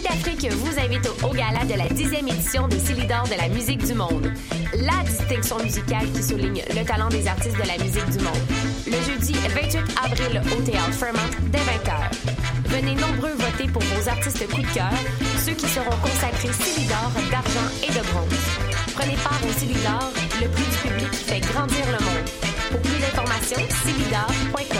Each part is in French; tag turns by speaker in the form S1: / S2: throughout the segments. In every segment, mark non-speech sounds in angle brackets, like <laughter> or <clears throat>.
S1: Nuit d'Afrique vous invite au, gala de la 10e édition des Célidors de la musique du monde. La distinction musicale qui souligne le talent des artistes de la musique du monde. Le jeudi 28 avril au Théâtre Fremont dès 20h. Venez nombreux voter pour vos artistes coup de cœur, ceux qui seront consacrés Célidor d'argent et de bronze. Prenez part au Célidor, le prix du public qui fait grandir le monde. Pour plus d'informations, célidor.com.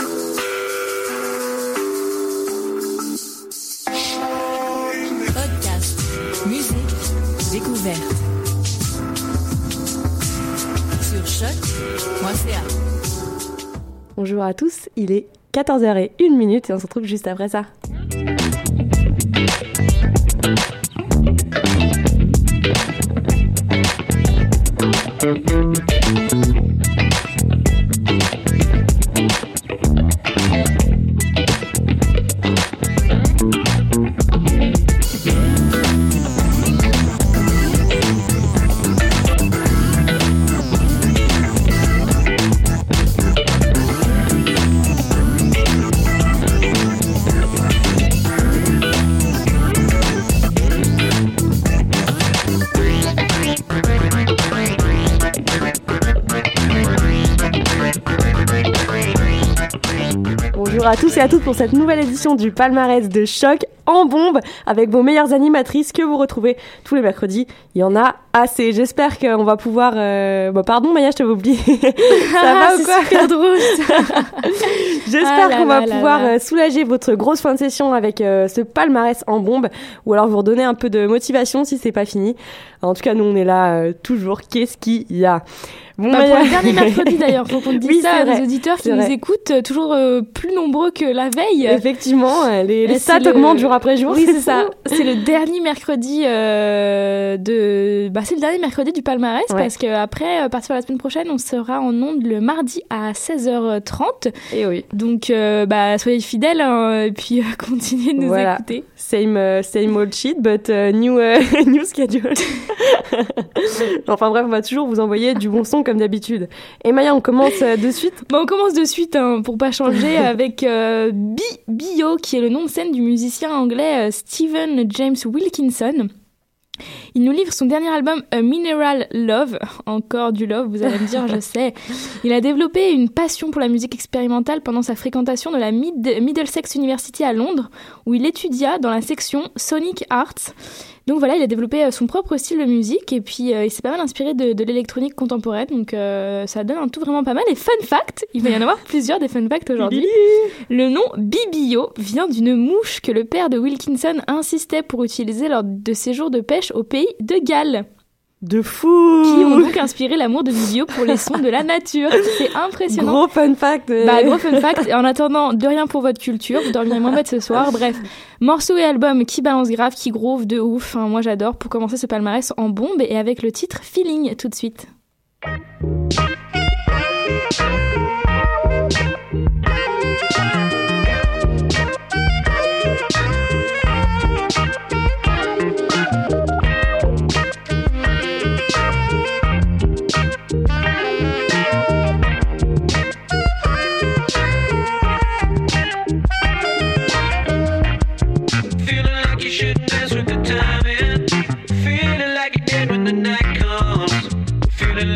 S2: Bonjour à tous, il est 14h01 minute et on se retrouve juste après ça. À et à toutes pour cette nouvelle édition du palmarès de choc en bombe avec vos meilleures animatrices que vous retrouvez tous les mercredis. Il y en a assez. J'espère qu'on va pouvoir. euh, Bon, pardon Maya, je t'avais oublié. <laughs> Ça va <laughs> ou quoi
S3: Ah, super drôle. <laughs>
S2: J'espère
S3: Ah
S2: qu'on va
S3: là
S2: pouvoir
S3: là.
S2: euh, soulager votre grosse fin de session avec euh, ce palmarès en bombe ou alors vous redonner un peu de motivation si c'est pas fini. En tout cas, nous on est là euh, toujours. Qu'est-ce qu'il y a? Bon,
S3: Bah,
S2: Maya-
S3: pour le dernier mercredi d'ailleurs, faut qu'on dise
S2: Oui,
S3: ça à nos auditeurs qui nous
S2: vrai.
S3: écoutent, toujours plus nombreux que la veille.
S2: Effectivement, euh, les, les
S3: Et
S2: stats
S3: le-
S2: augmentent jour après jour.
S3: Oui, c'est ça. <laughs> C'est le dernier mercredi euh, de. Bah, c'est le dernier mercredi du palmarès
S2: Ouais.
S3: parce qu'après, à partir de la semaine prochaine, on sera en onde le mardi à 16h30.
S2: Et oui.
S3: Donc, euh, bah, soyez fidèles hein, et puis euh, <laughs> continuez de nous
S2: Voilà.
S3: écouter.
S2: Same, euh, same old shit, but new, euh, <laughs> new schedule. enfin bref, on va toujours vous envoyer du bon son comme d'habitude. Et Maya, on commence euh, de suite.
S3: Bon, on commence de suite hein, pour pas changer avec euh, Bi Bio, qui est le nom de scène du musicien anglais euh, Stephen James Wilkinson. Il nous livre son dernier album A Mineral Love, encore du love, vous allez me dire, je <laughs> sais. Il a développé une passion pour la musique expérimentale pendant sa fréquentation de la Mid- Middlesex University à Londres, où il étudia dans la section Sonic Arts. Donc voilà, il a développé euh, son propre style de musique et puis euh, il s'est pas mal inspiré de, de l'électronique contemporaine, donc euh, ça donne un tout vraiment pas mal. Et fun fact, il va y en avoir <laughs> plusieurs des fun facts aujourd'hui. Le nom Bibio vient d'une mouche que le père de Wilkinson insistait pour utiliser lors de ses jours de pêche au pays de Galles,
S2: De fou
S3: qui ont donc inspiré l'amour de Bibio pour les sons de la nature. C'est impressionnant.
S2: Gros fun fact.
S3: Bah, gros fun fact. Et en attendant, de rien pour votre culture, vous dormirez moins bête ce soir. Bref, morceau et album qui balance grave, qui groove de ouf. Moi, j'adore pour commencer ce palmarès en bombe et avec le titre Feeling tout de suite.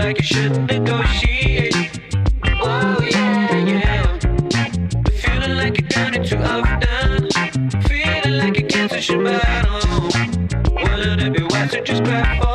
S4: Like you should negotiate. Oh yeah, yeah. Feeling like you're done it too often. Feeling like you can't switch your. Willing to be wise, so just grab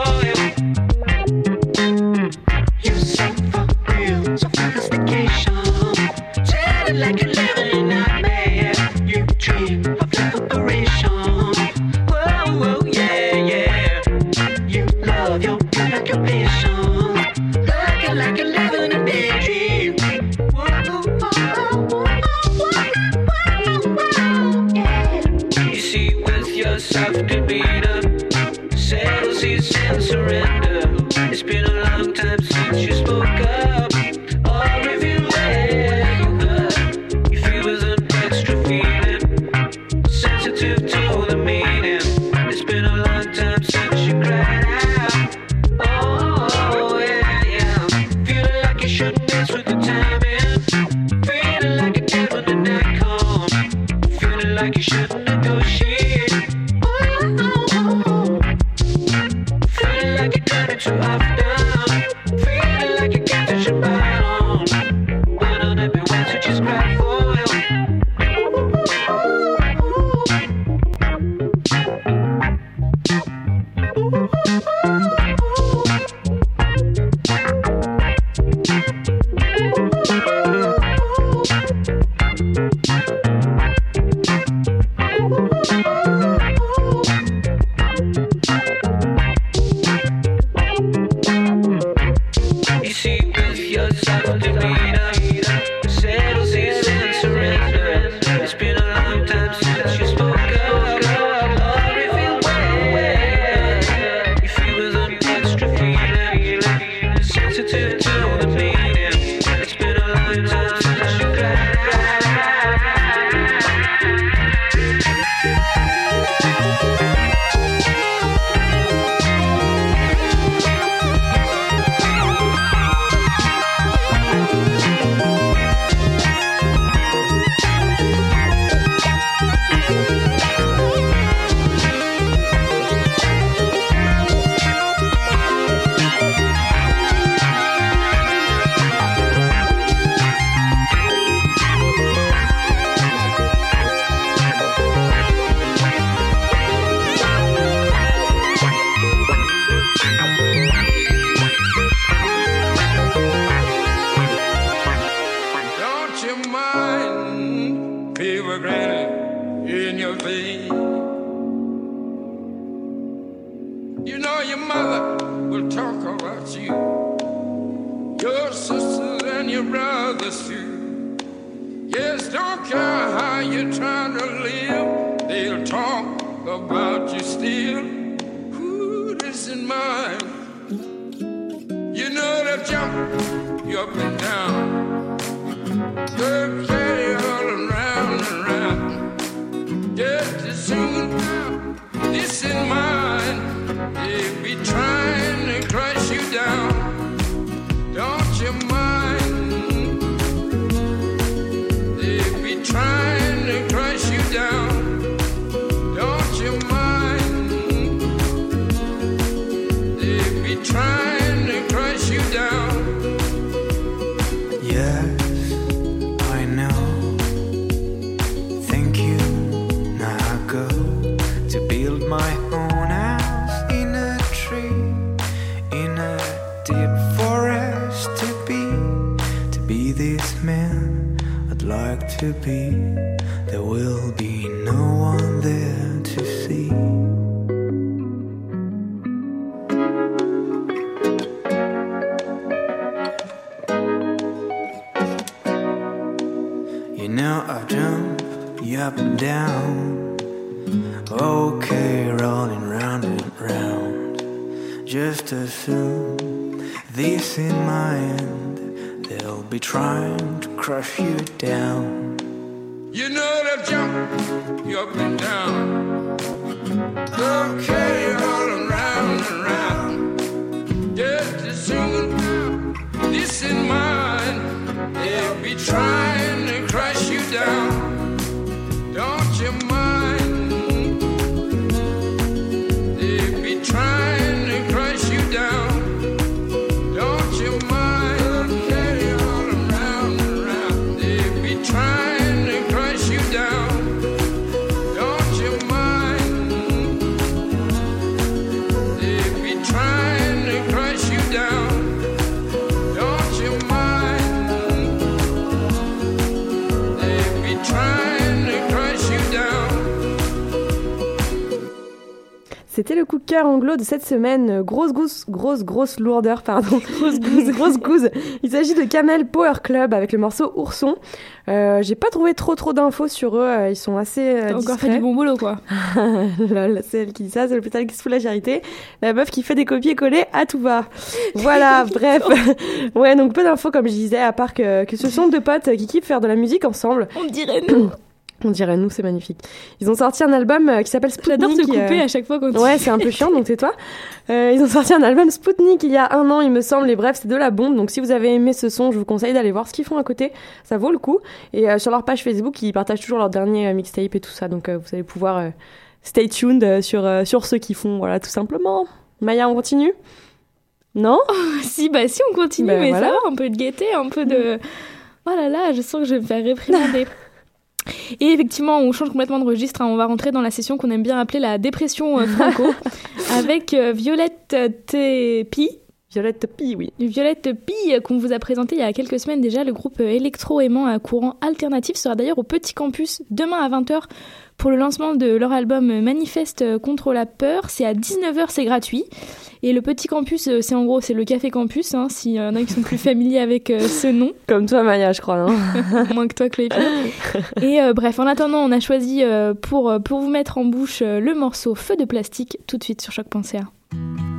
S4: your
S5: mother will talk about you. Your sisters and your brothers too. Yes, don't care how you're trying to live, they'll talk about you still. Who isn't mine? mind? You know they'll jump you up and down. They'll be,
S6: there will be no one there to see. You know, I've jumped you up and down. Okay, rolling round and round. Just assume this in mind, they'll be trying to crush you down
S5: you up and down. Okay, and round. Just this in if we try.
S2: C'était le coup de cœur anglo de cette semaine. Grosse gousse, grosse, grosse lourdeur, pardon. <laughs> Grosse gousse, <laughs> grosse gousse. Il s'agit de Camel Power Club avec le morceau Ourson. Euh, J'ai pas trouvé trop trop d'infos sur eux. euh, Ils sont assez euh,
S3: T'as encore fait du bon boulot, quoi. <laughs>
S2: Lol, c'est elle qui dit ça, c'est l'hôpital qui se fout la charité. La meuf qui fait des copier-coller à tout va. Voilà, bref. ouais, donc peu d'infos comme je disais, à part que, que ce sont deux potes qui kiffent faire de la musique ensemble.
S3: On dirait <clears throat> nous.
S2: On dirait nous, c'est magnifique. Ils ont sorti un album euh, qui s'appelle Spoutnik.
S3: J'adore te couper
S2: euh,
S3: à chaque fois quand tu-
S2: Ouais, c'est un peu <laughs> chiant, donc tais-toi. Euh, ils ont sorti un album Spoutnik il y a un an, il me semble, et bref, c'est de la bombe. Donc si vous avez aimé ce son, je vous conseille d'aller voir ce qu'ils font à côté. Ça vaut le coup. Et euh, sur leur page Facebook, ils partagent toujours leur dernier mixtape et tout ça. Donc vous allez pouvoir stay tuned sur, sur ce qu'ils font. Voilà, tout simplement. Maya, on continue? Non?
S3: Si, bah si, on continue,
S2: Ben
S3: mais
S2: voilà.
S3: ça va, un peu de gaieté, un peu de... Oh là là, je sens que je vais me faire réprimander. <laughs> Et effectivement, on change complètement de registre. hein. On va rentrer dans la session qu'on aime bien appeler la dépression euh, franco, <laughs> avec euh, Violette Tepi.
S2: Violette Pi, oui.
S3: Violette Pi, euh, qu'on vous a présenté il y a quelques semaines déjà, le groupe euh, électro-aimant à courant alternatif sera d'ailleurs au Petit Campus demain à 20h pour le lancement de leur album euh, Manifeste contre la peur. C'est à 19h, c'est gratuit. Et le Petit Campus, euh, c'est en gros, c'est le Café Campus, hein, s'il y en a qui sont plus familiers avec euh, ce nom. <laughs>
S2: Comme toi, Maya, je crois. hein. <laughs>
S3: Moins que toi, Chloé. <laughs> Et euh, bref, en attendant, on a choisi euh, pour, euh, pour vous mettre en bouche euh, le morceau Feu de plastique tout de suite sur choc.ca.
S7: J'ai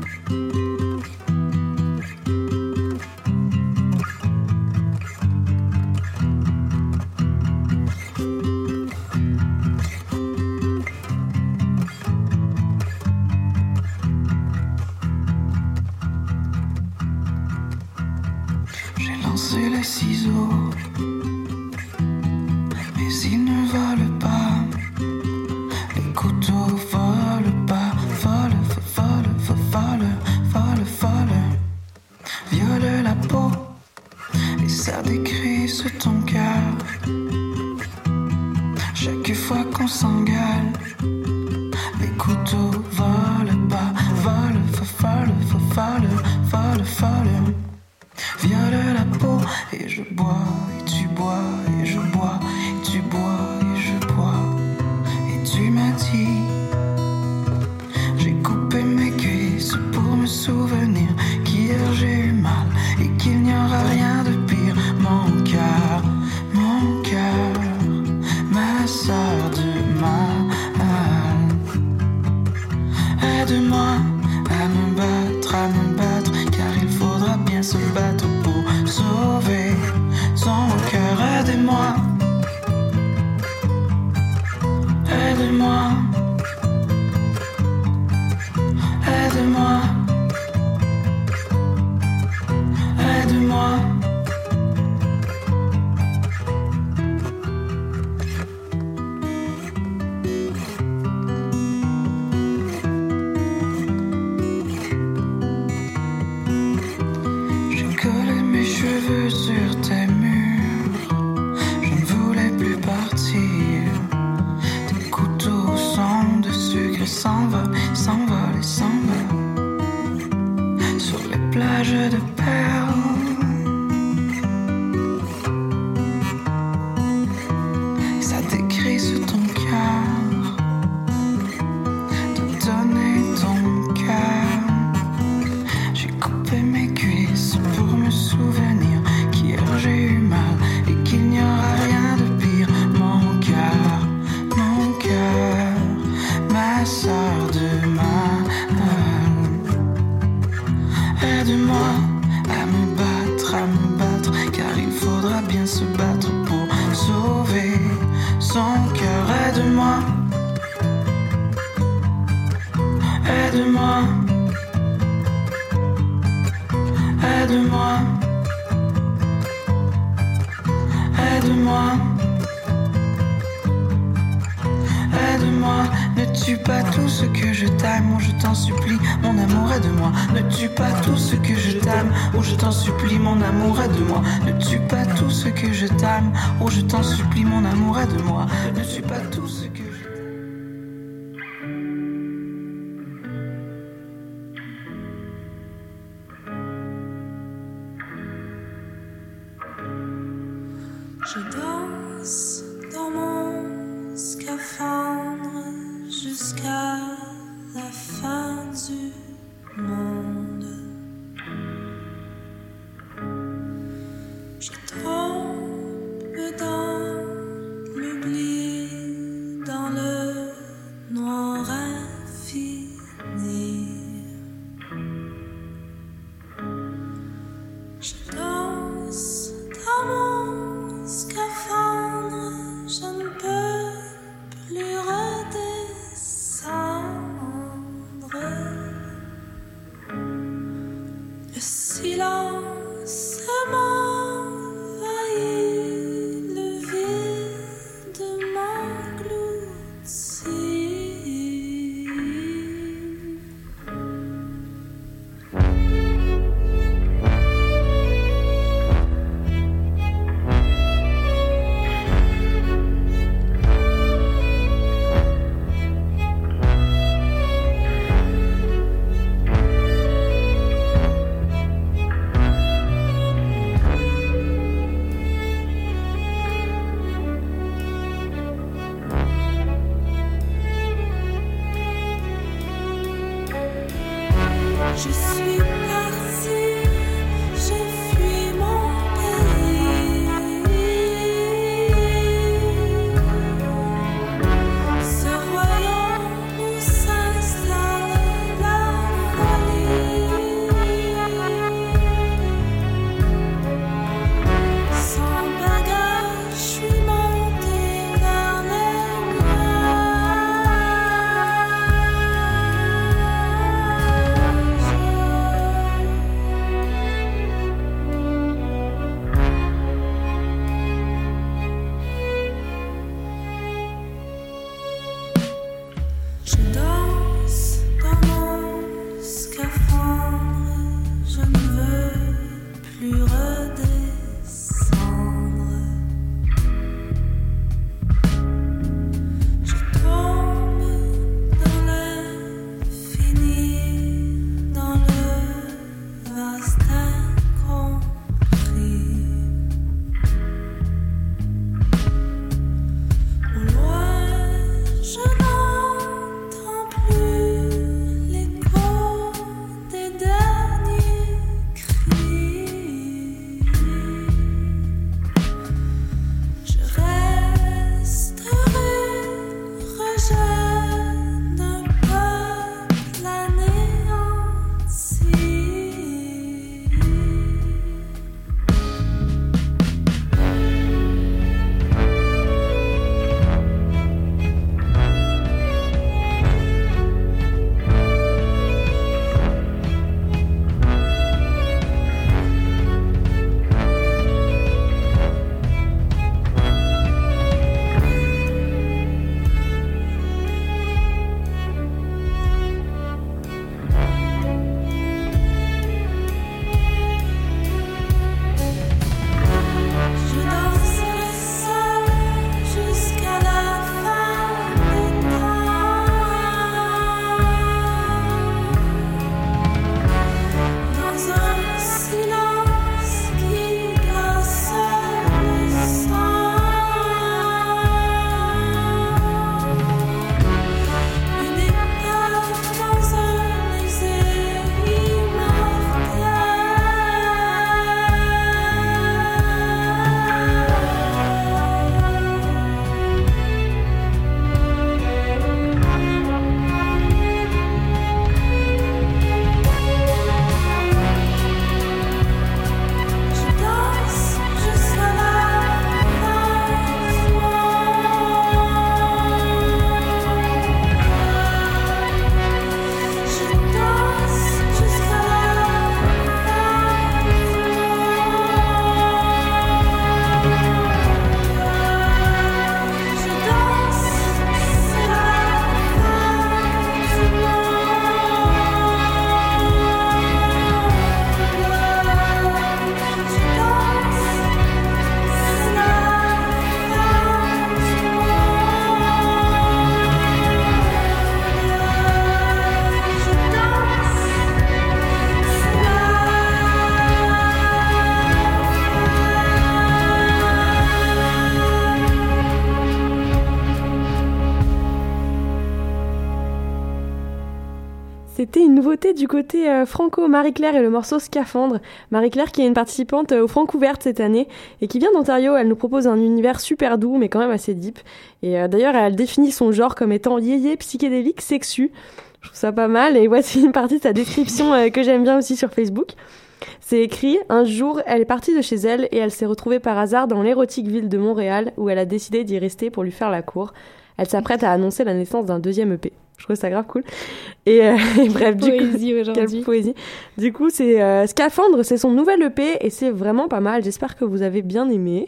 S8: 闪躲。Du
S2: côté euh, franco Marie-Claire et le morceau Scaphandre. Marie-Claire qui est une participante euh, au Francouverte cette année et qui vient d'Ontario. Elle nous propose un univers super doux mais quand même assez deep. Et euh, d'ailleurs, elle définit son genre comme étant yéyé psychédélique sexu. Je trouve ça pas mal et voici une partie de sa description que j'aime bien aussi sur Facebook. C'est écrit Un jour, elle est partie de chez elle et elle s'est retrouvée par hasard dans l'érotique ville de Montréal où elle a décidé d'y rester pour lui faire la cour. Elle s'apprête à annoncer la naissance d'un deuxième EP. Je trouve ça grave cool. Et, euh, <laughs> et bref, du coup,
S3: Poésie aujourd'hui.
S2: quelle poésie. Du coup, c'est euh, Scaphandre, c'est son nouvel EP et c'est vraiment pas mal. J'espère que vous avez bien aimé.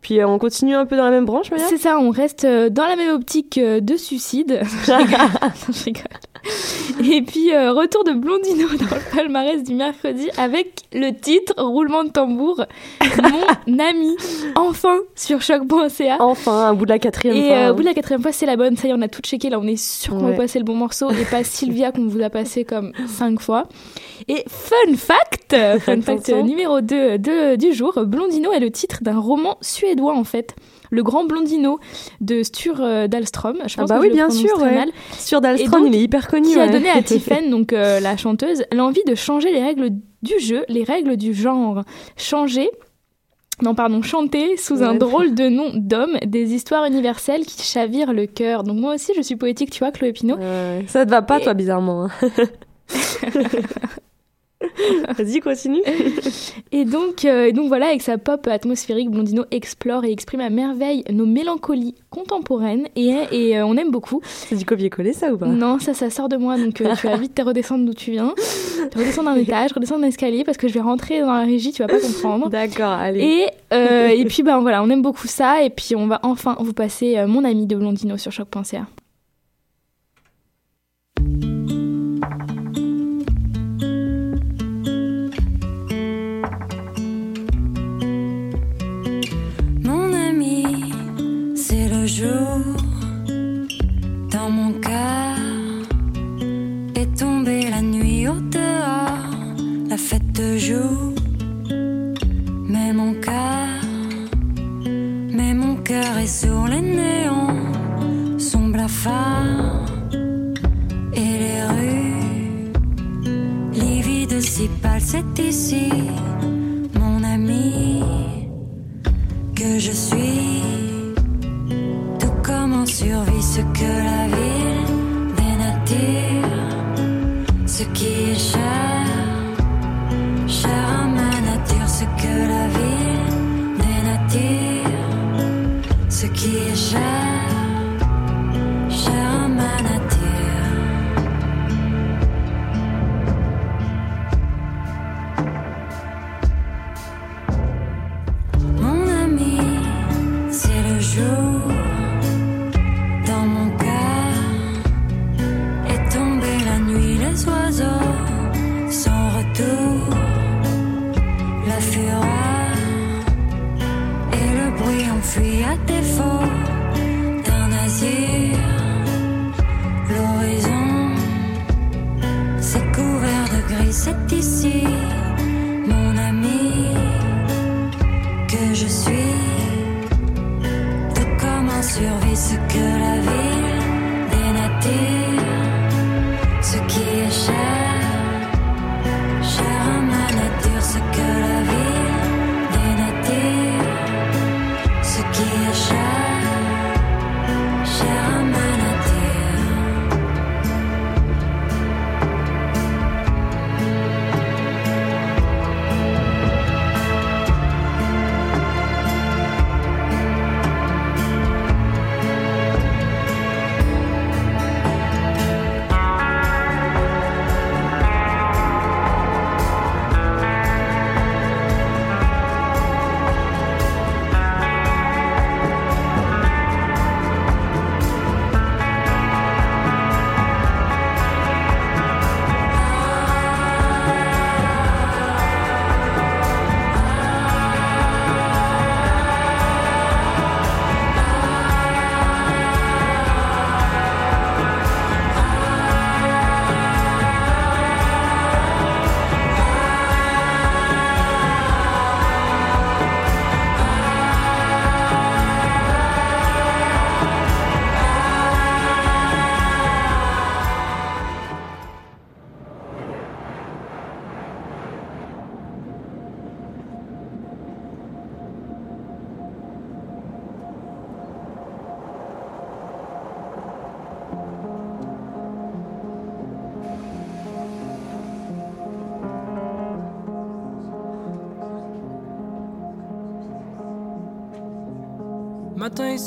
S2: Puis euh, on continue un peu dans la même branche,
S3: C'est ça, on reste euh, dans la même optique euh, de suicide. <laughs> <laughs> Je rigole. Je rigole. <laughs> Et puis, euh, retour de Blondino <laughs> dans le palmarès du mercredi avec le titre Roulement de tambour, Mon <laughs> ami, enfin sur choc.ca.
S2: Enfin, un bout de la quatrième
S3: Et
S2: fois.
S3: euh, au bout de la quatrième fois, c'est la bonne. Ça y est, on a tout checké. Là, on est sûr qu'on
S2: Ouais.
S3: va passer le bon morceau et pas Sylvia qu'on vous a passé comme cinq fois. Et fun fact, fun fact numéro 2 de, du jour, Blondino est le titre d'un roman suédois en fait. Le Grand Blondino de Sture euh, Dahlström. Je
S2: Ah
S3: pense
S2: bah
S3: que
S2: oui,
S3: je
S2: bien sûr,
S3: très
S2: ouais.
S3: mal.
S2: Dahlstrom,
S3: donc,
S2: il est hyper connu.
S3: qui a donné à <laughs> Tiffen, donc euh, la chanteuse, l'envie de changer les règles du jeu, les règles du genre. Changer, non pardon, chanter sous un drôle de nom <laughs> d'homme des histoires universelles qui chavirent le cœur. Donc moi aussi je suis poétique, tu vois, Chloé Pinot.
S2: Ouais, Ça te va pas,
S3: Et-
S2: toi, bizarrement. hein. <laughs> <laughs> Vas-y, continue.
S3: Et donc, euh, donc voilà, avec sa pop atmosphérique, Blondino explore et exprime à merveille nos mélancolies contemporaines et, et euh, on aime beaucoup.
S2: C'est du copier-coller, ça ou pas?
S3: Non, ça, ça sort de moi, donc euh, tu vas vite te redescendre d'où tu viens. Tu redescends d'un étage, redescendre d'un escalier parce que je vais rentrer dans la régie, tu vas pas comprendre.
S2: D'accord, allez.
S3: Et, euh, et puis ben voilà, on aime beaucoup ça et puis on va enfin vous passer mon ami de Blondino sur choc.ca.
S9: Mon et les rues livides si pâles, c'est ici, mon ami que je suis. Tout comme en survie ce que la ville dénature, ce qui est cher, cher à ma nature, ce que la ville dénature, ce qui est cher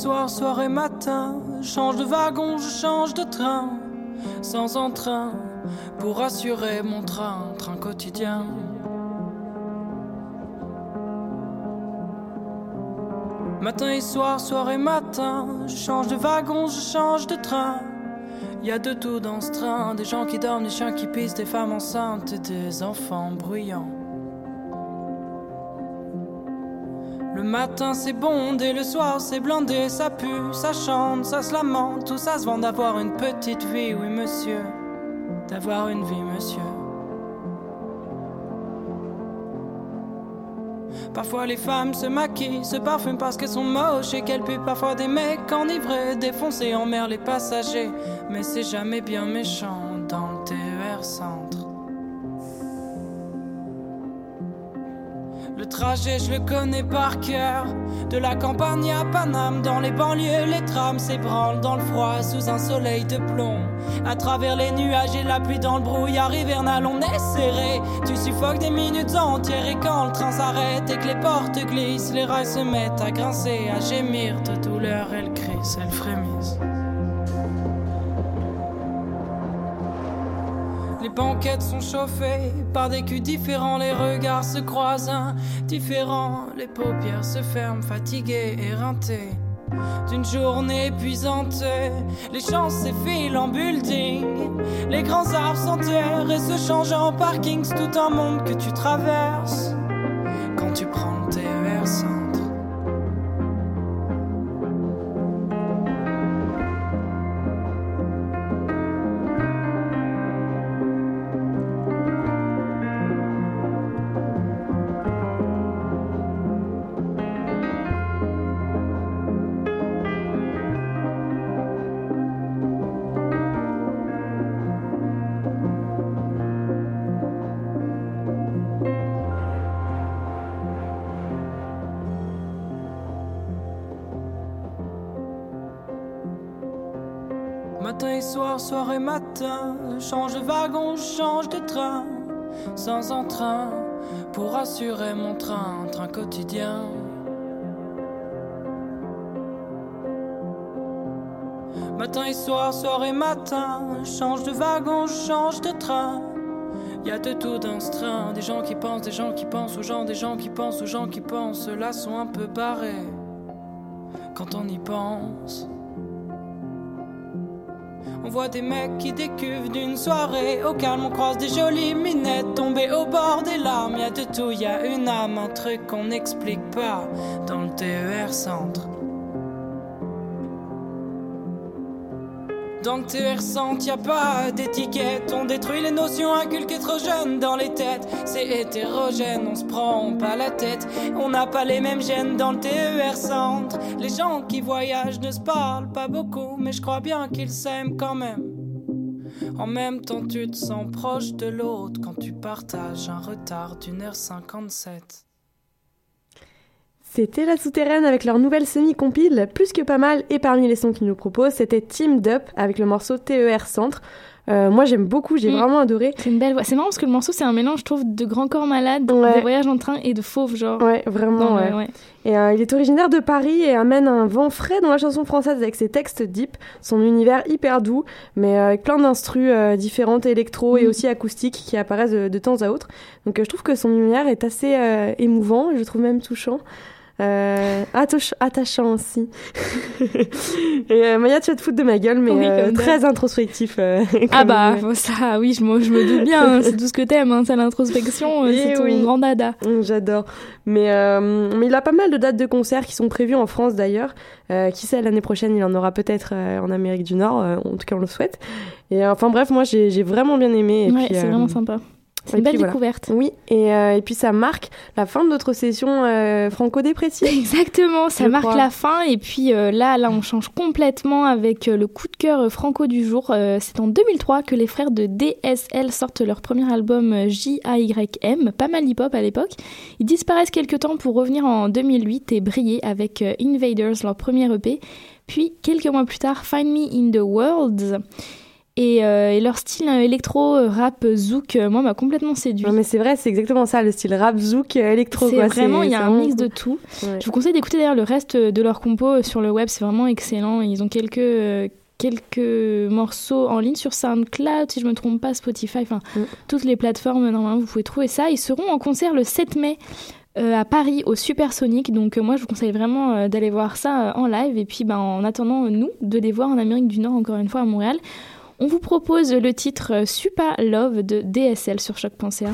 S10: soir, soir et matin, change de wagon, je change de train, sans entrain, pour assurer mon train, train quotidien. Matin et soir, soir et matin, je change de wagon, je change de train. Y a de tout dans ce train, des gens qui dorment, des chiens qui pissent, des femmes enceintes et des enfants bruyants. Matin c'est bondé, le soir c'est blindé, ça pue, ça chante, ça se lamente, tout ça se vend d'avoir une petite vie, oui monsieur, d'avoir une vie monsieur. Parfois les femmes se maquillent, se parfument parce qu'elles sont moches et qu'elles puent parfois des mecs enivrés, défoncés en mer les passagers. Mais c'est jamais bien méchant dans le TER centre. Le trajet, je le connais par cœur. De la campagne à Paname, dans les banlieues, les trams s'ébranlent dans le froid sous un soleil de plomb. À travers les nuages et la pluie dans le brouillard hivernal, on est serré. Tu suffoques des minutes entières et quand le train s'arrête et que les portes glissent, les rails se mettent à grincer, à gémir de douleur. Elles crissent, elles frémissent. Banquettes sont chauffées par des culs différents, les regards se croisent indifférents, les paupières se ferment, fatiguées, éreintées. D'une journée épuisante, les champs s'effilent en building, les grands arbres s'enterrent et se changent en parking, c'est tout un monde que tu traverses soir, et matin, change de wagon, change de train, sans entrain, pour assurer mon train, train quotidien. Matin et soir, soir et matin, change de wagon, change de train. Y a de tout dans ce train, des gens qui pensent, des gens qui pensent aux gens, des gens qui pensent aux gens qui pensent, ceux-là sont un peu barrés quand on y pense. On voit des mecs qui décuvent d'une soirée Au calme. On croise des jolies minettes Tombées au bord des larmes Y'a de tout, y a une âme, un truc qu'on n'explique pas Dans le TER centre Dans le TER centre y a pas d'étiquette. On détruit les notions inculquées trop jeunes dans les têtes. C'est hétérogène, on se prend pas la tête. On n'a pas les mêmes gènes dans le TER centre. Les gens qui voyagent ne se parlent pas beaucoup Mais je crois bien qu'ils s'aiment quand même. En même temps, tu te sens proche de l'autre quand tu partages un retard d'une heure 57.
S2: C'était La Souterraine avec leur nouvelle semi-compile, plus que pas mal, et parmi les sons qu'ils nous proposent, c'était Team Up avec le morceau TER Centre. Euh, moi j'aime beaucoup, j'ai
S3: Mm.
S2: vraiment adoré.
S3: C'est une belle voix. C'est marrant parce que le morceau, c'est un mélange, je trouve, de Grand Corps Malade, de Voyage en train et de Fauve, genre.
S2: Ouais, vraiment, ouais.
S3: ouais.
S2: Et euh, il est originaire de Paris et amène un vent frais dans la chanson française avec ses textes deep, son univers hyper doux, mais euh, avec plein d'instrus euh, différentes, électro et
S3: Mm.
S2: aussi acoustiques qui apparaissent de, de temps à autre. Donc je trouve que son univers est assez émouvant, je le trouve même touchant. Euh, attach- attachant aussi. <laughs> et euh, Maya, tu vas te foutre de ma gueule, mais
S3: Oui,
S2: euh, très introspectif. euh, <laughs>
S3: Ah bah, ça, oui, je me, je me doute bien, hein, c'est tout ce que t'aimes, hein, c'est l'introspection, c'est ton
S2: oui.
S3: grand dada.
S2: Mm, J'adore. Mais, mais il a pas mal de dates de concerts qui sont prévues en France d'ailleurs. Qui sait, l'année prochaine, il en aura peut-être en Amérique du Nord. en tout cas, on le souhaite. Et enfin bref, moi, j'ai vraiment bien aimé. Et
S3: ouais, c'est vraiment sympa. C'est une belle
S2: voilà.
S3: découverte.
S2: Oui, et, euh, et puis ça marque la fin de notre session euh, franco-dépressive. <laughs>
S3: Exactement, ça
S2: Je
S3: marque
S2: crois.
S3: la fin et puis euh, là, là, on change complètement avec le coup de cœur franco du jour. C'est en 2003 que les frères de DSL sortent leur premier album J-A-Y-M, pas mal hip-hop à l'époque. Ils disparaissent quelques temps pour revenir en 2008 et briller avec Invaders, leur premier EP. Puis quelques mois plus tard, Find Me in the World. Et, euh, et leur style euh, électro, euh, rap, zouk, moi, m'a complètement séduit.
S2: Non, mais c'est vrai, c'est exactement ça, le style rap, zouk, électro.
S3: C'est vraiment, il y a un mix de tout.
S2: Ouais.
S3: Je vous conseille d'écouter d'ailleurs le reste de leurs compos sur le web, c'est vraiment excellent. Ils ont quelques, euh, quelques morceaux en ligne sur SoundCloud, si je me trompe pas, Spotify, enfin
S2: Mm.
S3: toutes les plateformes, normalement vous pouvez trouver ça. Ils seront en concert le 7 mai. euh, à Paris au Supersonic donc euh, moi je vous conseille vraiment euh, d'aller voir ça en live et puis ben, en attendant nous de les voir en Amérique du Nord encore une fois à Montréal on vous propose le titre Super Love de DSL sur choc.ca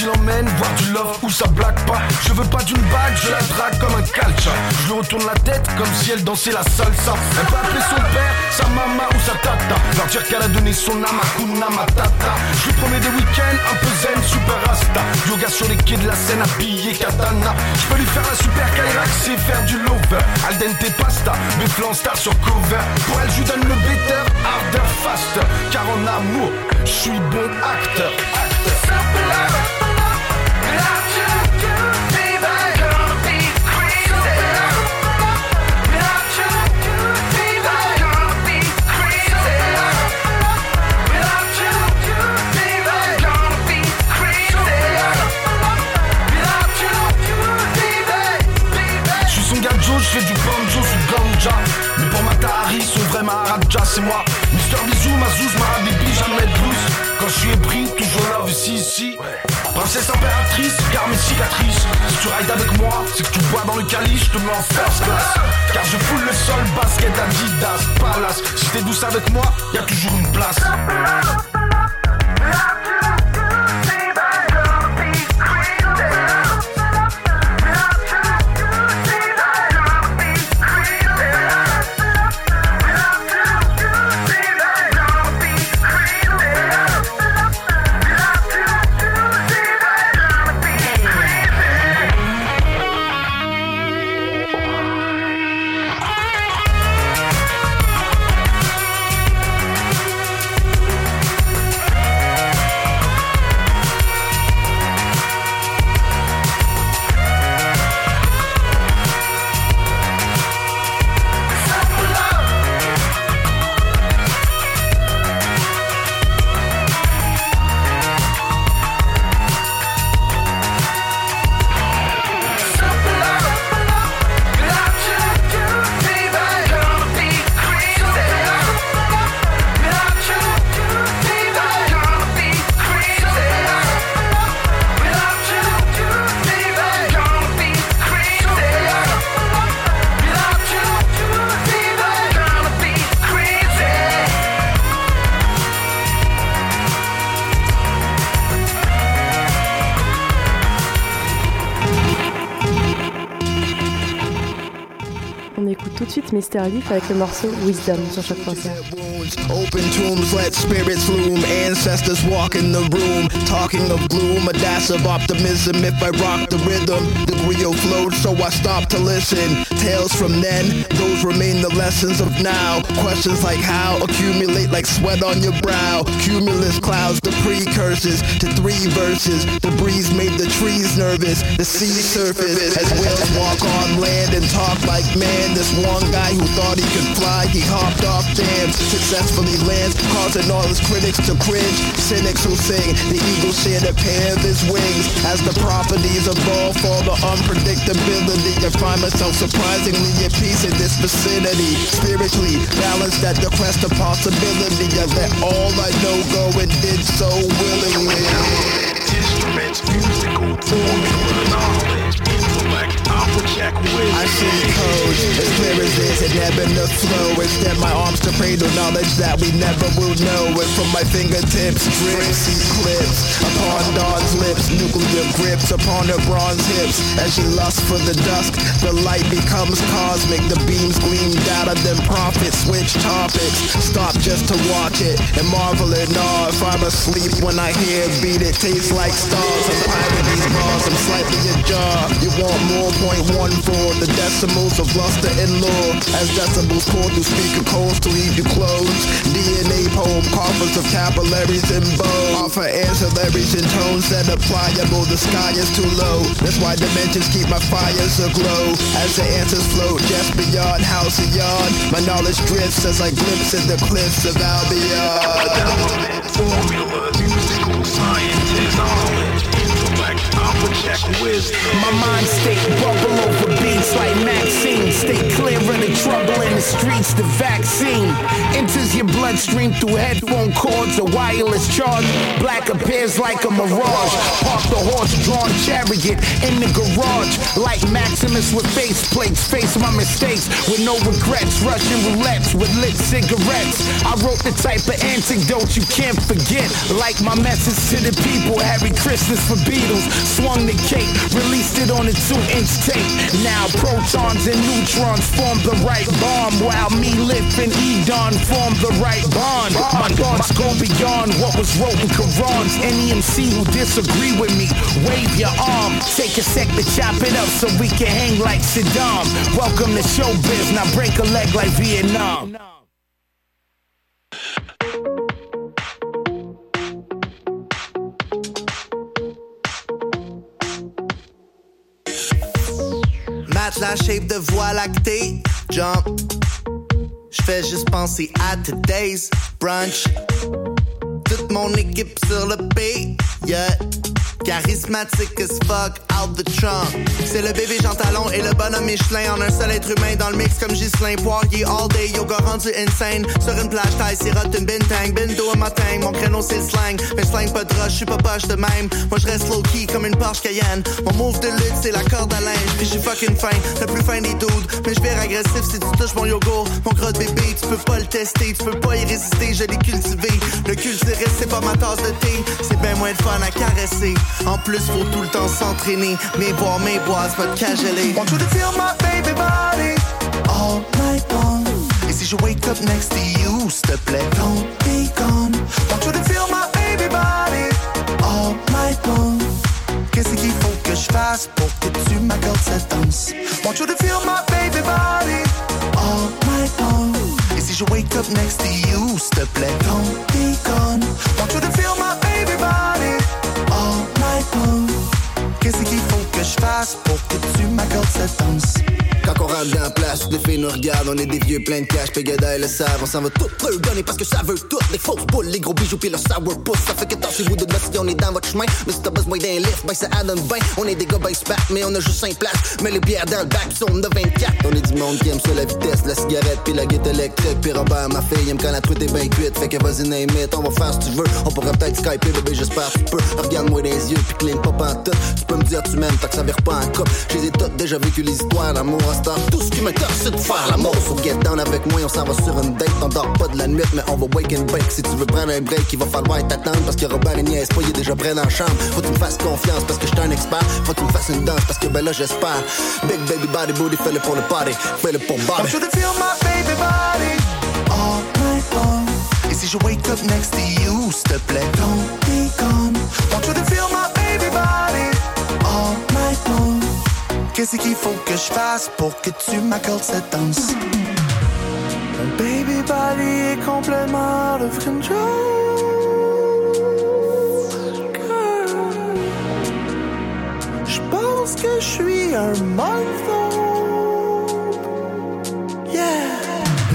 S11: qui l'emmène voir du love où ça blague pas. Je veux pas d'une bague, je la drague comme un calcha. Je lui retourne la tête comme si elle dansait la salsa. Elle peut appeler son père, sa maman ou sa tata. Leur dire qu'elle a donné son âme à Kuna Matata. Je lui promets des week-ends un peu zen, super rasta. Yoga sur les quais de la Seine, habillé katana. Je peux lui faire un super Kyrax c'est faire du lover. Al dente pasta, mes flancs star sur cover. Pour elle, je lui donne le better, harder, faster. Car en amour, je suis bon acteur. Je le calice, je te mets en Car je foule le sol, basket, Adidas, Palace. Si t'es douce avec moi, y a toujours une place
S2: de suite Mr. Leaf avec le morceau Wisdom sur chaque concert.
S12: Open tombs, let spirits loom. Ancestors walk in the room. Talking of gloom, a dash of optimism. If I rock the rhythm, the griot flowed, so I stopped to listen. Tales from then, those remain the lessons of now. Questions like how accumulate like sweat on your brow. Cumulus clouds, the precursors to three verses. The breeze made the trees nervous. The sea surface as whales walk on land and talk like man. This one guy who thought he could fly, he hopped off dams, successfully lands, causing all his critics to cringe. Cynics who sing, the eagle shared a pair of his wings. As the properties evolve for the unpredictability, I find myself surprisingly at peace in this vicinity. Spiritually balanced at the quest of possibility. I let all I know go and did so willingly.
S13: Instruments, musical, formula, I.
S12: See codes as clear as this and ebb in the flow. Extend my arms to to knowledge that we never will know. And from my fingertips, drips clips upon dawn's lips, nuclear grips upon her bronze hips. As she lusts for the dusk, the light becomes cosmic. The beams gleam out of them prophets switch topics. Stop just to watch it and marvel and awe. If I'm asleep when I hear beat, it tastes like stars. I'm these bars, I'm slightly ajar. You want more? Point one four. The decimals of luster and lore. As decibels pour through speaker codes to leave you closed. DNA poem, coffers of capillaries and bow. Offer ancillaries and tones that are pliable. The sky is too low. That's why dimensions keep my fires aglow. As the answers float just beyond house and yard. My knowledge drifts as I glimpse at the cliffs of Albion.
S13: Formula, musical, scientist, knowledge, wisdom.
S14: My mind state bubble over beats like Maxine. Stay clear of the trouble in the streets. The vaccine enters your bloodstream through headphone cords. A wireless charge. Black appears like a mirage. Park the horse-drawn chariot in the garage. Like Maximus with face plates. Face my mistakes with no regrets. Russian roulettes with lit cigarettes. I wrote the type of antidote you can't forget. Like my message to the people. Harry Christmas for Beatles. Swung the cake, released it on a two-inch tape. Now protons and neutrons form the right bomb, while me, Lip, and Edon form the right bond. My thoughts go beyond what was wrote in Qurans. Any MC who disagree with me, wave your arm. Take a sec to chop it up so we can hang like Saddam. Welcome to showbiz, now break a leg like Vietnam.
S15: La shape de voie lactée. Jump. J'fais juste penser à today's brunch. Toute mon équipe sur le P. Yeah. Charismatique as fuck C'est le bébé Jean Talon et le bonhomme Michelin. En un seul être humain dans le mix comme Ghislain Poirier. All day yoga rendu insane. Sur une plage taille sirote une bintang. Bindo à matin mon créneau c'est le slang. Mais slang pas de rush je suis pas poche de même. Moi je reste low key comme une Porsche Cayenne. Mon move de lutte c'est la corde à linge. Puis je suis fucking fin. Le plus fin des dudes. Mais vais agressif si tu touches mon yogourt. Mon gros de bébé tu peux pas le tester. Tu peux pas y résister je l'ai cultivé. Le culturiste c'est pas ma tasse de thé. C'est bien moins de fun à caresser. En plus faut tout le temps s'entraîner bois mes bois pas de cageler Want you to feel my baby body. All night long. Et si je wake up next to you s'il te plaît don't be gone. Want you to feel my baby body. All night long. Qu'est-ce qu'il faut que je fasse pour que tu m'accordes cette danse Want you to feel my baby body. All night long. Et si je wake up next to you, s'il te plaît, don't be gone. Want you to feel my que je fasse pour que tu m'accordes cette danse
S16: Quand on rentre dans la place, les filles nous regardent, on est des vieux pleins de cash, Pégada et le savent, on s'en va tout donner parce que ça veut tout, les fausses boules, les gros bijoux pis le sourpuss, ça fait que tâchez-vous de si on est dans votre chemin, mais si t'as besoin d'un lift, ben ça donne bien, on est des gars ben spat, mais on a juste 5 places, mais les bières dans le bac sont de 24. On est du monde qui aime ça la vitesse, la cigarette pis la guette électrique, pis Robert, ma fille, aime quand la truite est bien cuite, fait que vas-y name on va faire ce que tu veux, on pourrait peut-être skyper, bébé, j'espère tu peux, regarde-moi les yeux pis clean pas pantoute, tu peux me dire tu m'aimes, tant que ça vire pas en coupe, j'ai toutes déjà vécu les histoires d'amour tout ce qui m'intéresse c'est de faire l'amour, so get down avec moi, on s'en va sur une date, on dort pas de la nuit, mais on va wake and bake, si tu veux prendre un break, il va falloir t'attendre, parce que Robert il niaise pas, il est déjà prêt dans la chambre, faut que tu me fasses confiance, parce que j'suis un expert, faut que tu me fasses une danse, parce que ben là j'espère, big baby body booty, fais-le pour le party, fais-le pour body.
S15: Want you to feel my baby body. Et si je wake up next to you, s'il te plaît, don't be gone. Want you to feel my Qu'est-ce qu'il faut que je fasse pour que tu m'accordes cette danse? Mon baby body est complètement out of control. Je pense que je suis un monster.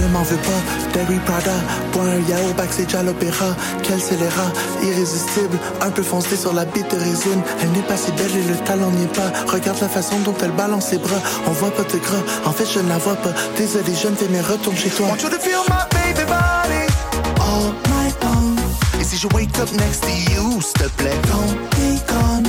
S15: Ne m'en veux pas, Derry Prada, bois un yaourt backstage à l'opéra, quel scélérat, irrésistible, un peu foncé sur la bite de résine, elle n'est pas si belle et le talent n'y est pas, regarde la façon dont elle balance ses bras, on voit pas de gras, en fait je ne la vois pas, désolé je ne fais mais retourne chez toi. Want you to feel my baby body? All night long, et si je wake up next to you, s'il te plaît, don't be gone,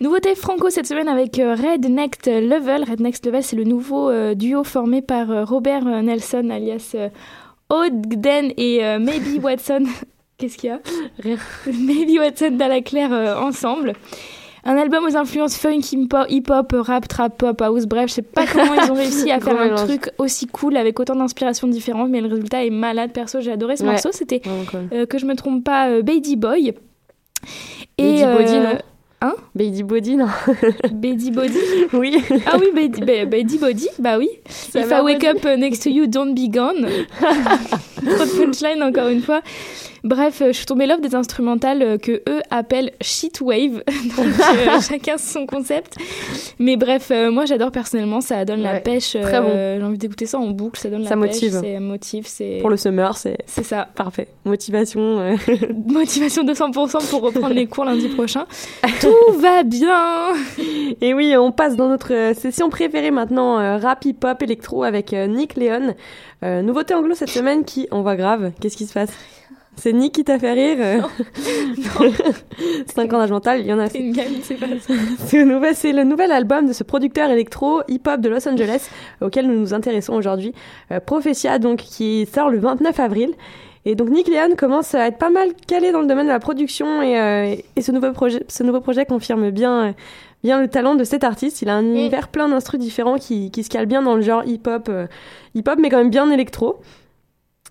S3: Nouveauté franco cette semaine avec euh, Red Level. Red Level, c'est le nouveau euh, duo formé par euh, Robert Nelson, alias Ogden et Maybe Watson. <laughs> Qu'est-ce qu'il y a <laughs> Maybe Watson dans la claire euh, ensemble. Un album aux influences funk, hip-hop, rap, trap, pop, house. Bref, je sais pas comment ils ont réussi à <laughs> faire un truc aussi cool avec autant d'inspirations différentes, mais le résultat est malade. Perso, j'ai adoré ce
S2: Ouais.
S3: morceau. C'était, euh, que je me trompe pas, euh, Baby Boy.
S2: Lady Body, non
S3: Hein
S2: Baby Body, non <laughs>
S3: Baby Body
S2: Oui.
S3: Ah oui, Baby, ba- Baby Body, bah oui.
S2: Ça
S3: If I wake
S2: vas-y.
S3: up next to you, don't be gone. Trop de punchline encore une fois. Bref, euh, je suis tombée love des instrumentales euh, que eux appellent shitwave. <laughs> Donc euh, <laughs> chacun son concept. Mais bref, euh, moi j'adore personnellement, ça donne la pêche.
S2: très bon.
S3: J'ai envie d'écouter ça en boucle, ça donne
S2: Ça
S3: la
S2: motive.
S3: pêche, c'est motive, c'est
S2: Pour le summer, c'est
S3: c'est ça.
S2: parfait. Motivation. <laughs>
S3: Motivation 200% pour reprendre les cours lundi prochain. Tout va bien.
S2: Et oui, on passe dans notre session préférée maintenant, rap, hip-hop, électro avec Nick Leon. Euh, nouveauté anglo cette semaine qui, on voit grave, qu'est-ce qui se passe? C'est Nick qui t'a fait rire euh 5 <laughs> ans d'âge mental, il y en a
S3: C'est une gamme, c'est pas ça. <laughs>
S2: C'est le, nouvel, c'est le nouvel album de ce producteur électro hip-hop de Los Angeles auquel nous nous intéressons aujourd'hui. Euh, Prophecia, donc, qui sort le 29 avril. Et donc Nick Leon commence à être pas mal calé dans le domaine de la production et, euh, et ce, nouveau projet, ce nouveau projet confirme bien, euh, bien le talent de cet artiste. Il a un univers plein d'instruments différents qui, qui se calent bien dans le genre hip-hop, hip-hop mais quand même bien électro.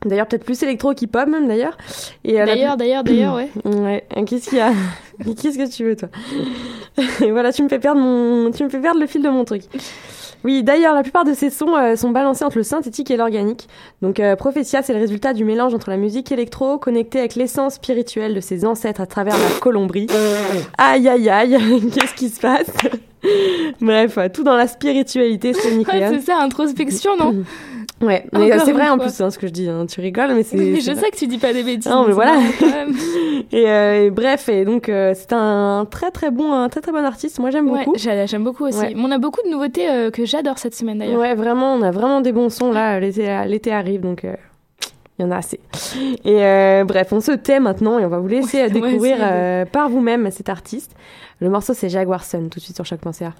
S2: D'ailleurs, peut-être plus électro qu'hip-hop même d'ailleurs. Euh,
S3: D'ailleurs, d'ailleurs, d'ailleurs, <clears throat> ouais.
S2: Ouais, qu'est-ce qu'il y a <laughs> Qu'est-ce que tu veux, toi <laughs> Et voilà, tu me fais perdre mon, tu me fais perdre le fil de mon truc. Oui, d'ailleurs, la plupart de ces sons euh, sont balancés entre le synthétique et l'organique. Donc, euh, c'est le résultat du mélange entre la musique électro connectée avec l'essence spirituelle de ses ancêtres à travers la colombrie. Aïe, aïe, aïe, <laughs> qu'est-ce qui se passe Bref, euh, tout dans la spiritualité, c'est
S3: Ouais, c'est ça, introspection, non <clears throat>
S2: Ouais, mais c'est vrai en plus hein, ce que je dis. hein. Tu rigoles, mais c'est.
S3: Je
S2: vrai.
S3: sais que tu dis pas des bêtises.
S2: Non, mais voilà. <laughs> et, euh, et bref, et donc euh, c'est un très très bon, un très très bon artiste. Moi j'aime
S3: Ouais,
S2: beaucoup.
S3: j'a- j'aime beaucoup aussi.
S2: Ouais.
S3: Mais on a beaucoup de nouveautés euh, que j'adore cette semaine d'ailleurs.
S2: Ouais, vraiment, on a vraiment des bons sons là. L'été, l'été arrive, donc il y en a assez. Et bref, on se tait maintenant et on va vous laisser
S3: Ouais,
S2: découvrir par vous-même cet artiste. Le morceau c'est Jaguar Sun, tout de suite sur choc.ca.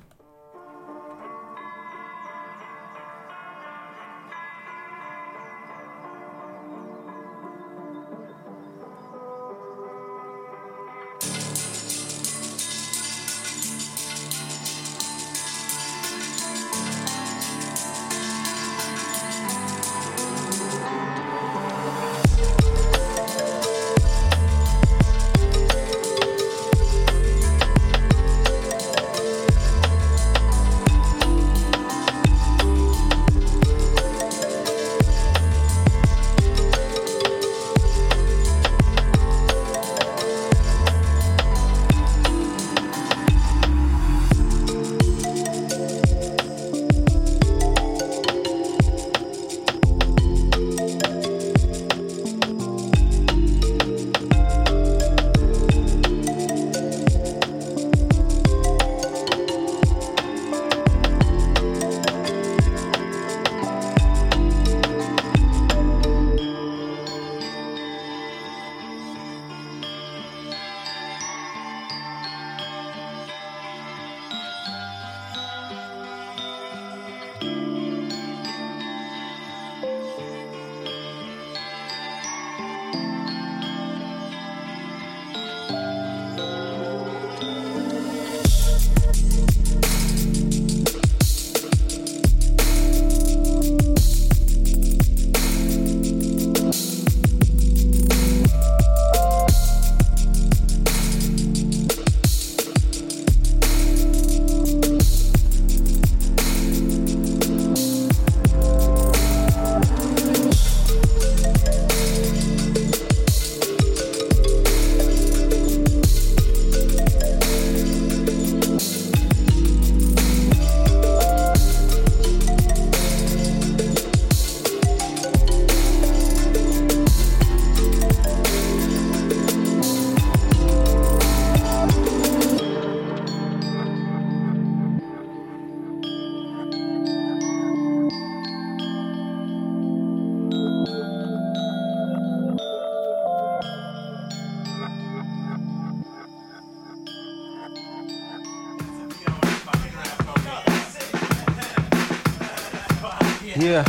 S17: Yeah.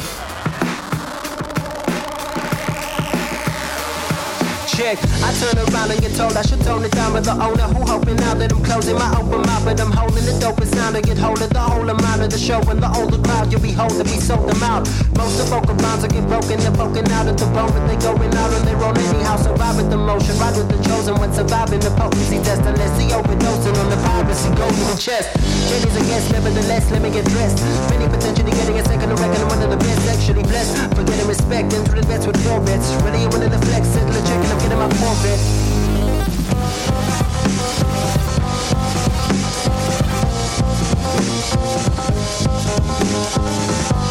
S18: Check. I turn around and get told I should tone it down with the owner who hoping now that I'm closing my open mouth, but I'm holding the dopest sound to get hold of the whole amount of the show and the older crowd you'll be holding we sold them out. Most of vocal bonds are get broken, they're poking out at the bone, but they going out on their own anyhow. Survive with the motion, ride with the chosen when surviving the potency test unless he overdosing on the privacy gold in the chest. Jenny's a guest, nevertheless, let me get dressed. Many potentially getting a second to reckon one of the best, actually blessed. Forgetting respect, enter the vets with four bets. Really, you wanted to flex, settle a check, and I'm getting my forfeit. Check,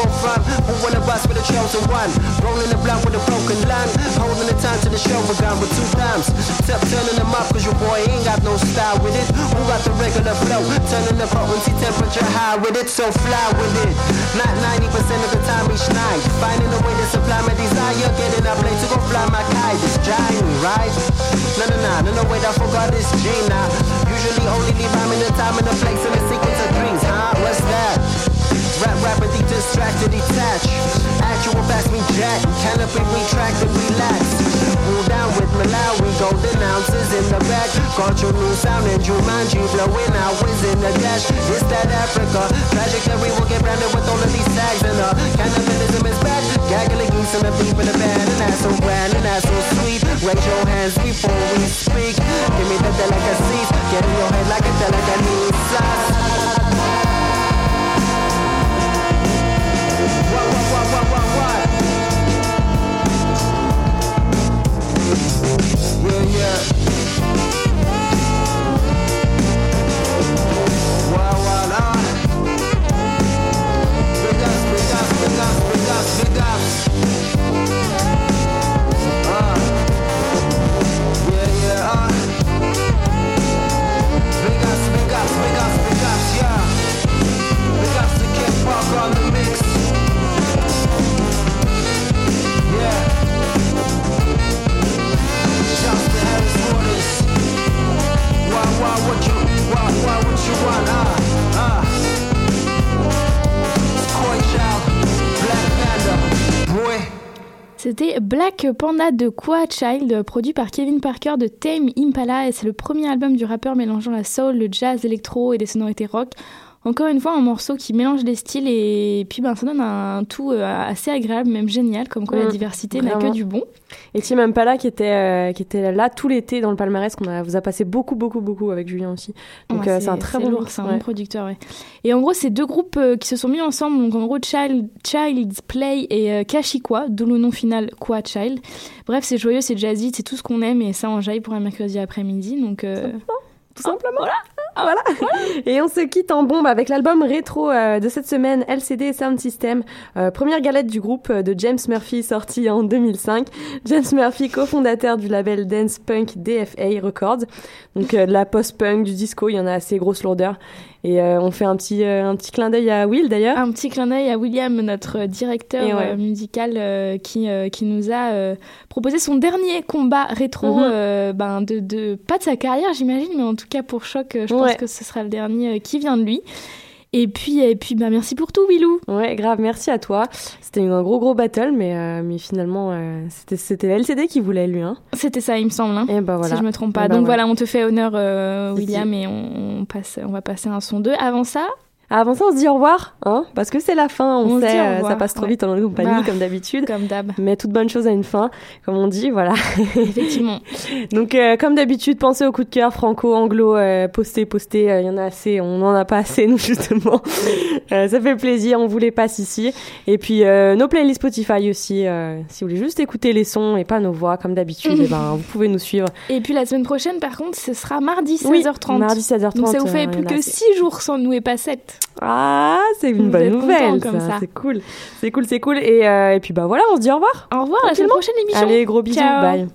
S18: four, five. Who wanna bust with a chosen one? Rolling the blunt with a broken lung. Holding the time to the show gun with two dimes. Tip turning them up cause your boy ain't got no style with it. Who got the regular flow? Turning the potency temperature high with it, so fly with it. Not 90% of the time each night. Finding a way to supply my desire. Getting up late to go fly my kite. It's giant, right? No, no, no, no, no, wait, I forgot this G now. Usually only leave I'm in the time and the place and the sequence of dreams, huh? What's that? Rap rapidly distracted, detached. Actual pass me jack. Canopy retract and relax. Rule down with Malawi, golden ounces in the back. Got your new sound and Jumanji blowing out whiz in the dash. It's that Africa. Trajectory will get branded with all of these tags and uh, cannibalism is back. Gaggling geese and the beef in the band and that's so grand and that's so sweet. Raise your hands before we speak. Give me the delicacies. Get in your head like a delicacy Yeah, yeah.
S3: C'était Black Panda de Qua Child, produit par Kevin Parker de Tame Impala, et c'est le premier album du rappeur mélangeant la soul, le jazz, l'électro et des sonorités rock. Encore une fois, un morceau qui mélange les styles et puis ben, ça donne un tout euh, assez agréable, même génial, comme quoi la
S2: Mm,
S3: diversité n'a que du bon.
S2: Et Tim Impala qui était, euh, qui était là tout l'été dans le palmarès, qu'on a, vous a passé beaucoup, beaucoup, beaucoup avec Julien aussi. Donc
S3: Ouais,
S2: euh, c'est un très bon
S3: lourd, c'est un
S2: ouais.
S3: bon producteur, ouais. Et en gros, c'est deux groupes qui se sont mis ensemble. Donc en gros, Child, Child's Play et Kashikwa, d'où le nom final Qua Child. Bref, c'est joyeux, c'est jazzy, c'est tout ce qu'on aime et ça en jaille pour un mercredi après-midi. Donc euh,
S2: tout simplement. Voilà. Et on se quitte en bombe avec l'album rétro euh, de cette semaine, LCD Sound System, euh, première galette du groupe euh, de James Murphy sorti en 2005. James Murphy, cofondateur du label dance punk DFA Records, donc euh, de la post-punk, du disco, il y en a assez grosse lourdeur. Et euh, on fait un petit, un petit clin d'œil à Will d'ailleurs.
S3: Un petit clin d'œil à William, notre directeur
S2: ouais.
S3: musical, qui, qui nous a proposé son dernier combat rétro,
S2: Mhm.
S3: euh, ben de, de pas de sa carrière, j'imagine, mais en tout cas pour choc, je
S2: Ouais.
S3: Pense que ce sera le dernier euh, qui vient de lui. Et puis, et puis, bah merci pour tout, Willou.
S2: Ouais, grave, merci à toi. C'était un gros gros battle, mais, euh, mais finalement, euh, c'était, c'était la LCD qui voulait lui. Hein.
S3: C'était ça, il me semble. Hein,
S2: et bah voilà.
S3: Si je me trompe pas.
S2: Et bah
S3: Donc
S2: voilà.
S3: voilà, on te fait honneur, euh, William, et on, on passe, on va passer un son 2. Avant ça,
S2: Avant ça, on se dit au revoir, hein, parce que c'est la fin, on, sait, euh, ça passe trop
S3: ouais.
S2: vite en notre compagnie,
S3: Bah,
S2: comme d'habitude.
S3: Comme d'hab.
S2: Mais toute bonne chose a une fin, comme on dit, voilà. <laughs>
S3: Effectivement.
S2: Donc, euh, comme d'habitude, pensez au coup de cœur franco, anglo, euh, postez, postez, euh, il y en a assez, on n'en a pas assez, nous, justement. <laughs> Ça fait plaisir, on vous les passe ici. Et puis, nos playlists Spotify aussi, si vous voulez juste écouter les sons et pas nos voix, comme d'habitude, eh ben, vous pouvez nous suivre.
S3: Et puis la semaine prochaine, par contre, ce sera mardi 16h30.
S2: Oui, mardi 16h30,
S3: Donc ça vous fait plus que
S2: assez.
S3: 6 jours sans nous et pas 7.
S2: Ah, c'est une bonne nouvelle,
S3: comme
S2: ça.
S3: ça.
S2: C'est cool. C'est cool, c'est cool. Et, euh, et puis, bah voilà, on se dit au revoir.
S3: Au revoir, à la prochaine émission.
S2: Allez, gros bisous,
S3: Ciao.
S2: bye.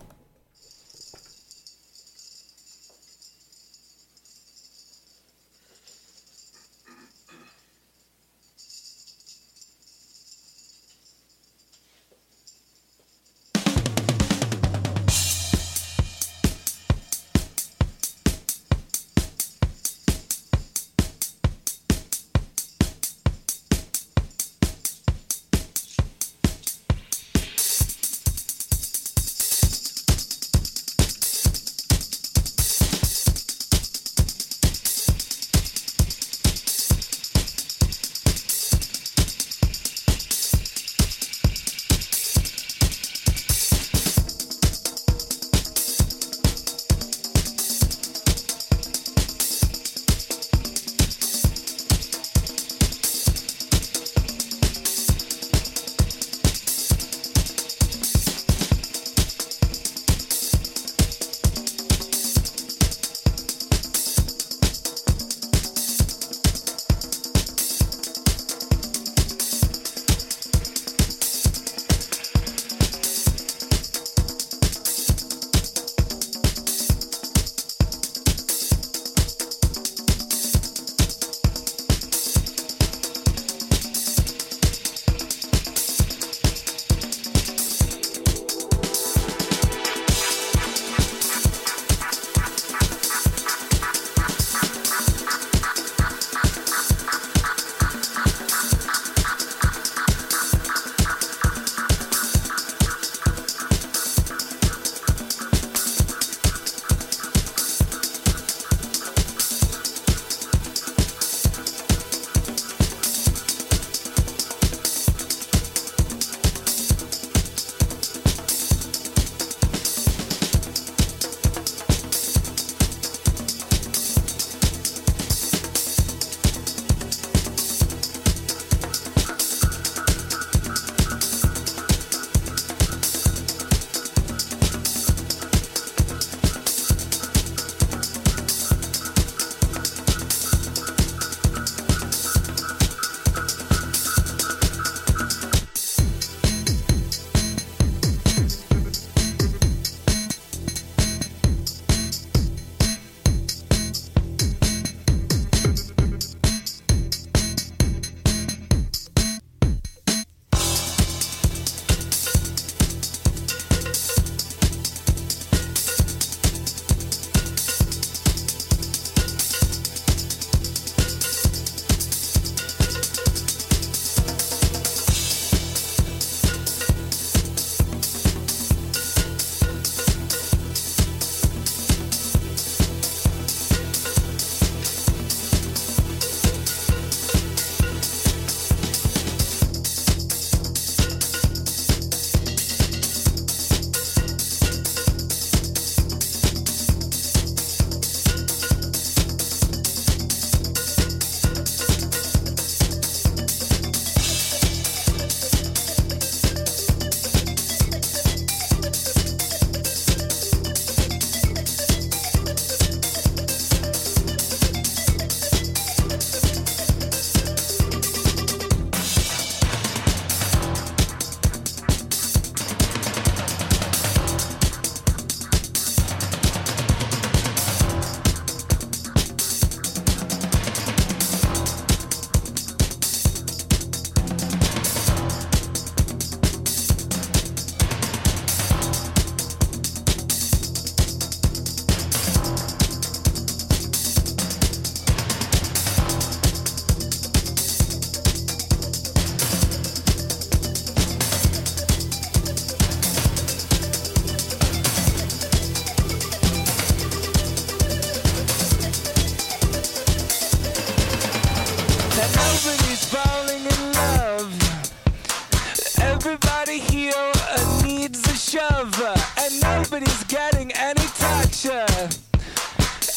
S19: culture.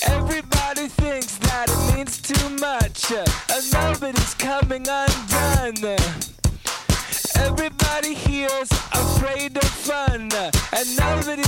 S19: Everybody thinks that it means too much, and nobody's coming undone. Everybody here's afraid of fun, and
S20: nobody